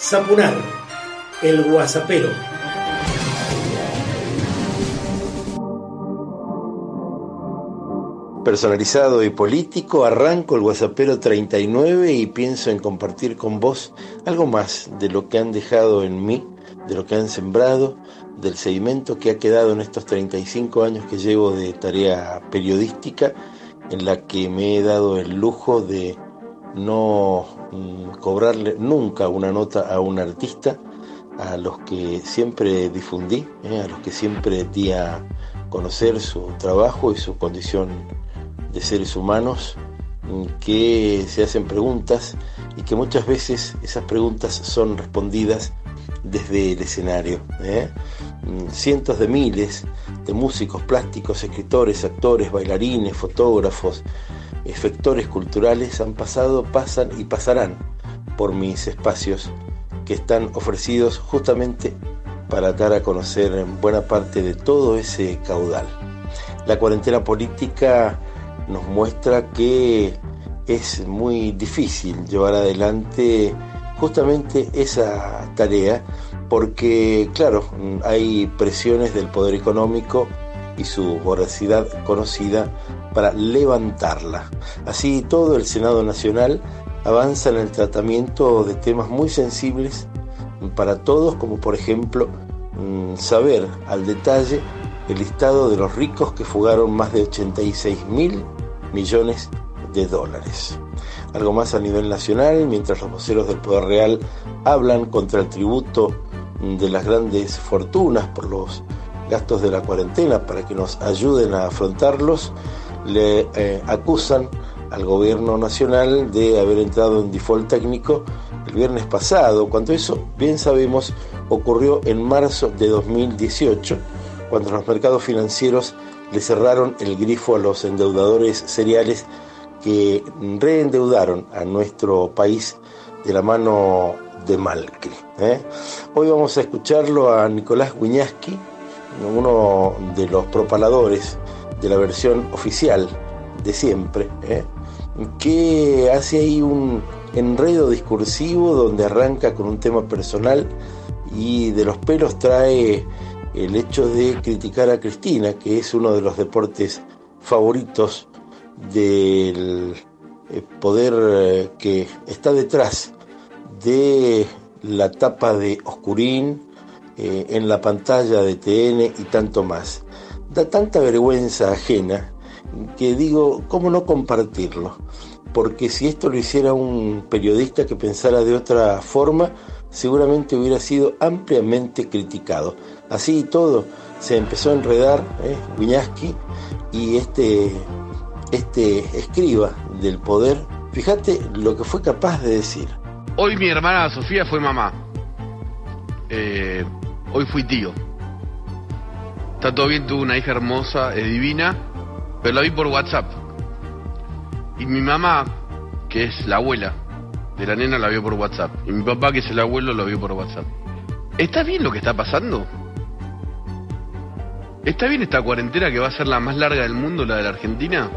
Zapunar, el guasapero. Personalizado y político, arranco el WhatsAppero 39 y pienso en compartir con vos algo más de lo que han dejado en mí, de lo que han sembrado, del sedimento que ha quedado en estos 35 años que llevo de tarea periodística, en la que me he dado el lujo de no cobrarle nunca una nota a un artista, a los que siempre difundí, eh, a los que siempre di a conocer su trabajo y su condición de seres humanos, mm, que se hacen preguntas y que muchas veces esas preguntas son respondidas desde el escenario. Eh. Mm, cientos de miles de músicos plásticos, escritores, actores, bailarines, fotógrafos, efectores culturales han pasado, pasan y pasarán por mis espacios que están ofrecidos justamente para dar a conocer buena parte de todo ese caudal. La cuarentena política nos muestra que es muy difícil llevar adelante justamente esa tarea porque, claro, hay presiones del poder económico y su voracidad conocida para levantarla. Así todo el Senado Nacional avanza en el tratamiento de temas muy sensibles para todos, como por ejemplo mm, saber al detalle el listado de los ricos que fugaron más de 86 mil millones de dólares. Algo más a nivel nacional, mientras los voceros del Poder Real hablan contra el tributo de las grandes fortunas por los gastos de la cuarentena para que nos ayuden a afrontarlos, le eh, acusan al gobierno nacional de haber entrado en default técnico el viernes pasado, cuando eso, bien sabemos, ocurrió en marzo de 2018, cuando los mercados financieros le cerraron el grifo a los endeudadores seriales que reendeudaron a nuestro país de la mano de Malcri. ¿eh? Hoy vamos a escucharlo a Nicolás Guiñaski, uno de los propaladores de la versión oficial de siempre, ¿eh? que hace ahí un enredo discursivo donde arranca con un tema personal y de los pelos trae el hecho de criticar a Cristina, que es uno de los deportes favoritos del eh, poder eh, que está detrás de la tapa de Oscurín, eh, en la pantalla de TN y tanto más. Da tanta vergüenza ajena que digo, ¿cómo no compartirlo? Porque si esto lo hiciera un periodista que pensara de otra forma, seguramente hubiera sido ampliamente criticado. Así y todo, se empezó a enredar eh, y este, este escriba del poder, fíjate lo que fue capaz de decir. Hoy mi hermana Sofía fue mamá. Eh, hoy fui tío. Está todo bien, tuve una hija hermosa, es divina, pero la vi por WhatsApp. Y mi mamá, que es la abuela de la nena, la vio por WhatsApp. Y mi papá, que es el abuelo, lo vio por WhatsApp. ¿Está bien lo que está pasando? ¿Está bien esta cuarentena que va a ser la más larga del mundo, la de la Argentina?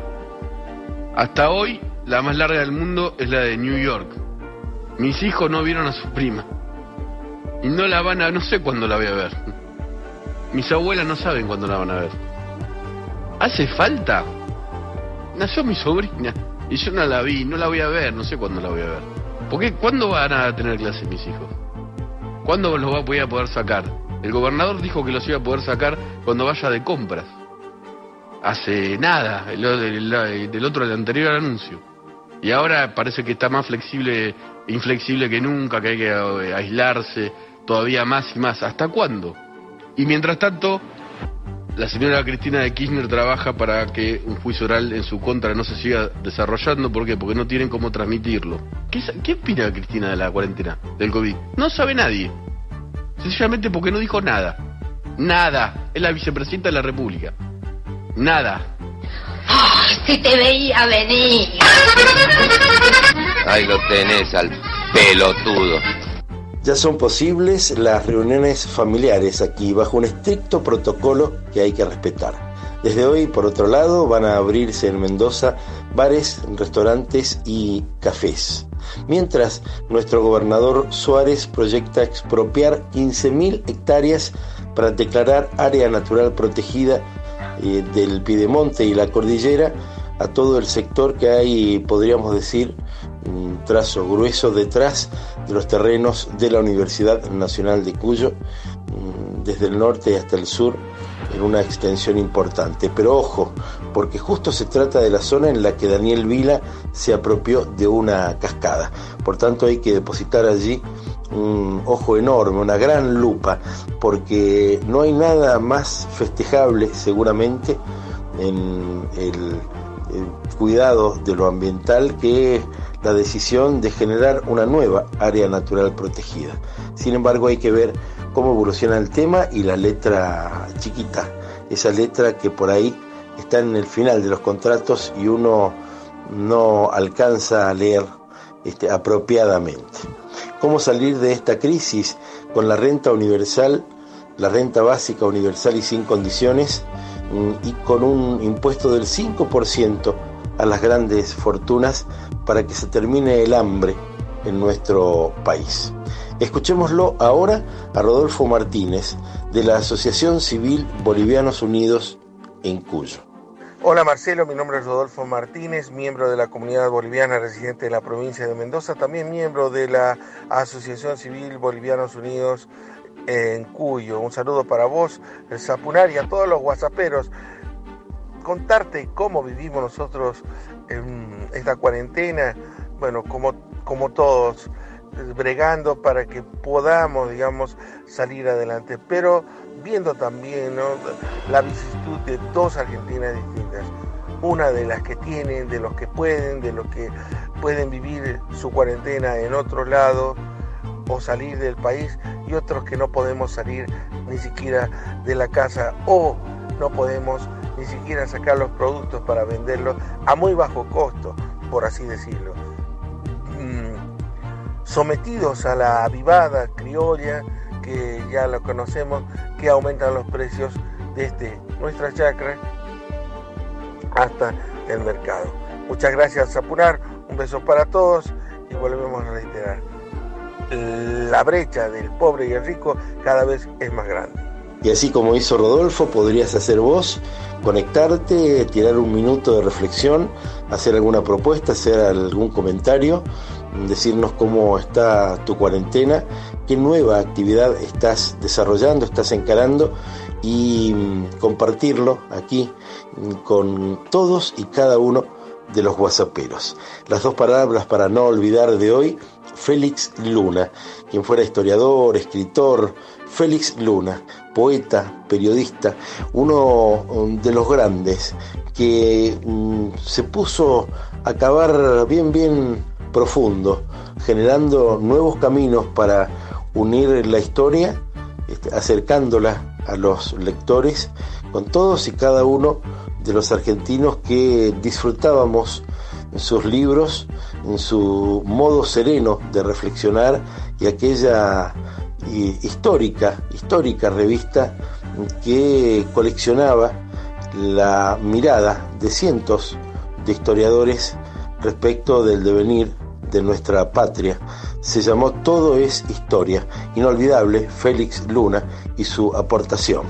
Hasta hoy, la más larga del mundo es la de New York. Mis hijos no vieron a su prima. Y no la van a, no sé cuándo la voy a ver. Mis abuelas no saben cuándo la van a ver. ¿Hace falta? Nació mi sobrina y yo no la vi, no la voy a ver, no sé cuándo la voy a ver. ¿Por qué? ¿Cuándo van a tener clases mis hijos? ¿Cuándo los voy a poder sacar? El gobernador dijo que los iba a poder sacar cuando vaya de compras. Hace nada, del otro, del anterior anuncio. Y ahora parece que está más flexible, inflexible que nunca, que hay que eh, aislarse, todavía más y más. ¿Hasta cuándo? Y mientras tanto, la señora Cristina de Kirchner trabaja para que un juicio oral en su contra no se siga desarrollando. ¿Por qué? Porque no tienen cómo transmitirlo. ¿Qué, qué opina Cristina de la cuarentena, del COVID? No sabe nadie. Sencillamente porque no dijo nada. Nada. Es la vicepresidenta de la República. Nada. si te veía venir. Ahí lo tenés al pelotudo. Ya son posibles las reuniones familiares aquí bajo un estricto protocolo que hay que respetar. Desde hoy, por otro lado, van a abrirse en Mendoza bares, restaurantes y cafés. mientras nuestro gobernador Suárez proyecta expropiar 15.000 hectáreas para declarar área natural protegida eh, del Pidemonte y la cordillera a todo el sector que hay, podríamos decir, un trazo grueso detrás de los terrenos de la Universidad Nacional de Cuyo, mm, desde el norte hasta el sur, en una extensión importante. Pero ojo, porque justo se trata de la zona en la que Daniel Vila se apropió de una cascada. Por tanto, hay que depositar allí un ojo enorme, una gran lupa, porque no hay nada más festejable seguramente en el, cuidado de lo ambiental que la decisión de generar una nueva área natural protegida. Sin embargo, hay que ver cómo evoluciona el tema y la letra chiquita, esa letra que por ahí está en el final de los contratos y uno no alcanza a leer este, apropiadamente. ¿Cómo salir de esta crisis con la renta universal, la renta básica universal y sin condiciones y con un impuesto del 5% a las grandes fortunas para que se termine el hambre en nuestro país? Escuchémoslo ahora a Rodolfo Martínez de la Asociación Civil Bolivianos Unidos en Cuyo. Hola Marcelo, mi nombre es Rodolfo Martínez, miembro de la comunidad boliviana residente de la provincia de Mendoza, también miembro de la Asociación Civil Bolivianos Unidos en Cuyo. Un saludo para vos, el Zapunar y a todos los guasaperos. Contarte cómo vivimos nosotros en esta cuarentena, bueno, como, como todos, bregando para que podamos, digamos, salir adelante, pero viendo también la vicisitud de dos Argentinas distintas. Una de las que tienen, de los que pueden, de los que pueden vivir su cuarentena en otro lado o salir del país y otros que no podemos salir ni siquiera de la casa o no podemos ni siquiera sacar los productos para venderlos a muy bajo costo, por así decirlo. Mm, sometidos a la avivada criolla, que ya lo conocemos, que aumentan los precios desde nuestra chacra hasta el mercado. Muchas gracias, Apurar. Un beso para todos y volvemos a reiterar. La brecha del pobre y el rico cada vez es más grande. Y así como hizo Rodolfo, podrías hacer vos, conectarte, tirar un minuto de reflexión, hacer alguna propuesta, hacer algún comentario, decirnos cómo está tu cuarentena, qué nueva actividad estás desarrollando, estás encarando y mm, compartirlo aquí con todos y cada uno de los guasaperos. Las dos palabras para no olvidar de hoy, Félix Luna, quien fuera historiador, escritor, Félix Luna, poeta, periodista, uno mm, de los grandes que se puso a acabar bien, bien profundo, generando nuevos caminos para unir la historia, este, acercándola a los lectores con todos y cada uno de los argentinos que disfrutábamos en sus libros, en su modo sereno de reflexionar y aquella histórica, histórica revista que coleccionaba la mirada de cientos de historiadores respecto del devenir de nuestra patria. Se llamó Todo es Historia. Inolvidable Félix Luna y su aportación.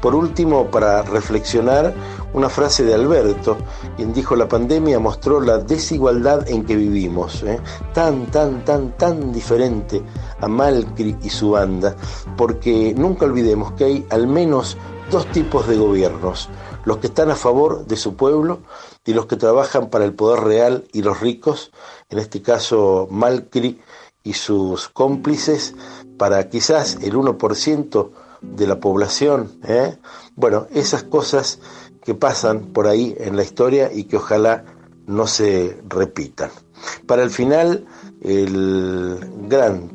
Por último, para reflexionar, una frase de Alberto, quien dijo la pandemia mostró la desigualdad en que vivimos, ¿eh? tan, tan, tan, tan diferente a Malcri y su banda, porque nunca olvidemos que hay al menos dos tipos de gobiernos, los que están a favor de su pueblo y los que trabajan para el poder real y los ricos, en este caso Malcri y sus cómplices, para quizás el 1% de la población. ¿eh? Bueno, esas cosas que pasan por ahí en la historia y que ojalá no se repitan. Para el final, el gran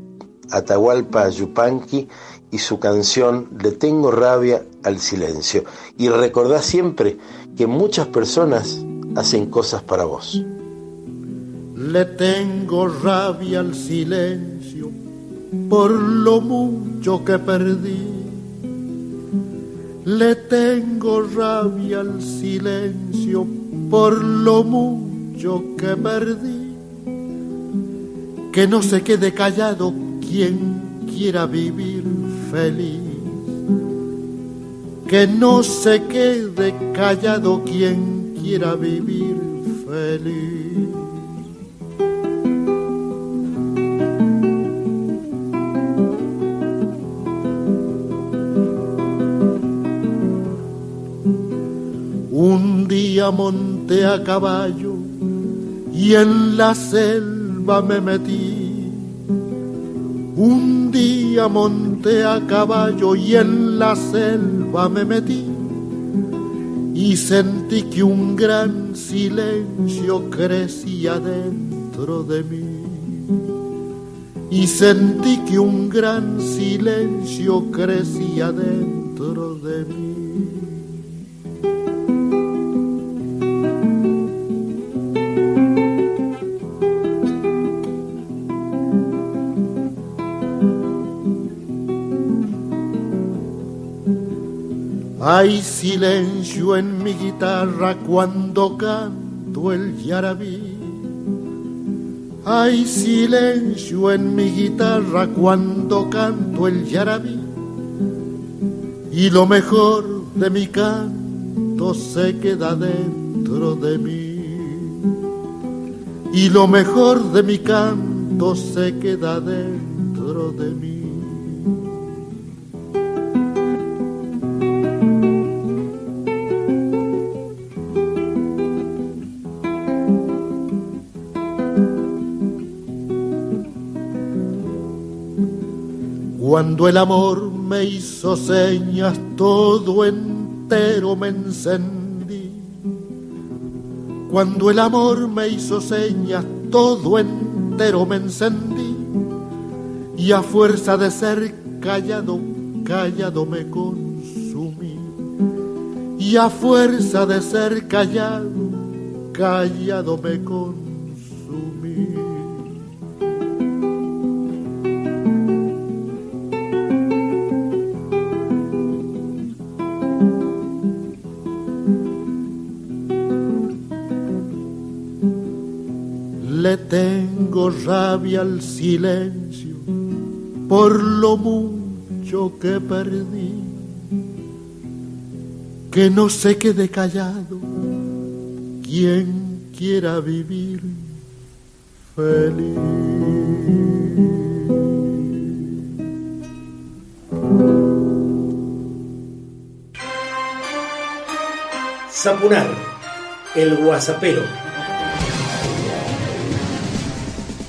Atahualpa Yupanqui y su canción Le tengo rabia al silencio. Y recordá siempre que muchas personas hacen cosas para vos. Le tengo rabia al silencio por lo mucho que perdí. Le tengo rabia al silencio por lo mucho que perdí. que no se quede callado quien quiera vivir feliz. Que no se quede callado quien quiera vivir feliz. Día monté a caballo y en la selva me metí. Un día monté a caballo y en la selva me metí. Y sentí que un gran silencio crecía dentro de mí. Y sentí que un gran silencio crecía dentro de mí. Hay silencio en mi guitarra cuando canto el yarabí. Hay silencio en mi guitarra cuando canto el yarabí. Y lo mejor de mi canto se queda dentro de mí. Y lo mejor de mi canto se queda dentro de mí. Cuando el amor me hizo señas, todo entero me encendí. Cuando el amor me hizo señas, todo entero me encendí. Y a fuerza de ser callado, callado me consumí. Y a fuerza de ser callado, callado me consumí. Le tengo rabia al silencio por lo mucho que perdí. Que no se quede callado quien quiera vivir feliz. Zapunar, el guasapero.